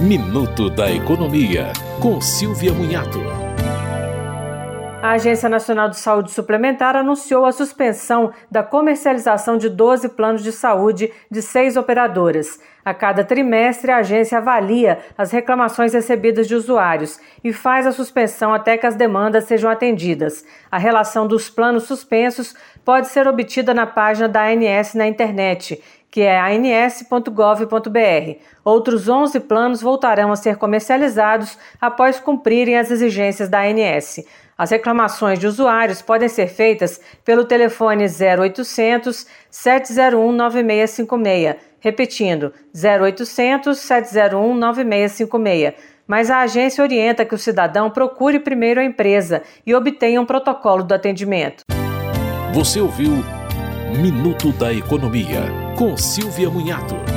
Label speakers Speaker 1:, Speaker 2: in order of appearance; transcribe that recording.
Speaker 1: Minuto da Economia, com Silvia Munhato.
Speaker 2: A Agência Nacional de Saúde Suplementar anunciou a suspensão da comercialização de 12 planos de saúde de seis operadoras. A cada trimestre, a agência avalia as reclamações recebidas de usuários e faz a suspensão até que as demandas sejam atendidas. A relação dos planos suspensos pode ser obtida na página da ANS na internet que é ans.gov.br. Outros 11 planos voltarão a ser comercializados após cumprirem as exigências da ANS. As reclamações de usuários podem ser feitas pelo telefone 0800 701 9656, repetindo 0800 701 9656. Mas a agência orienta que o cidadão procure primeiro a empresa e obtenha um protocolo do atendimento.
Speaker 1: Você ouviu Minuto da Economia, com Silvia Munhato.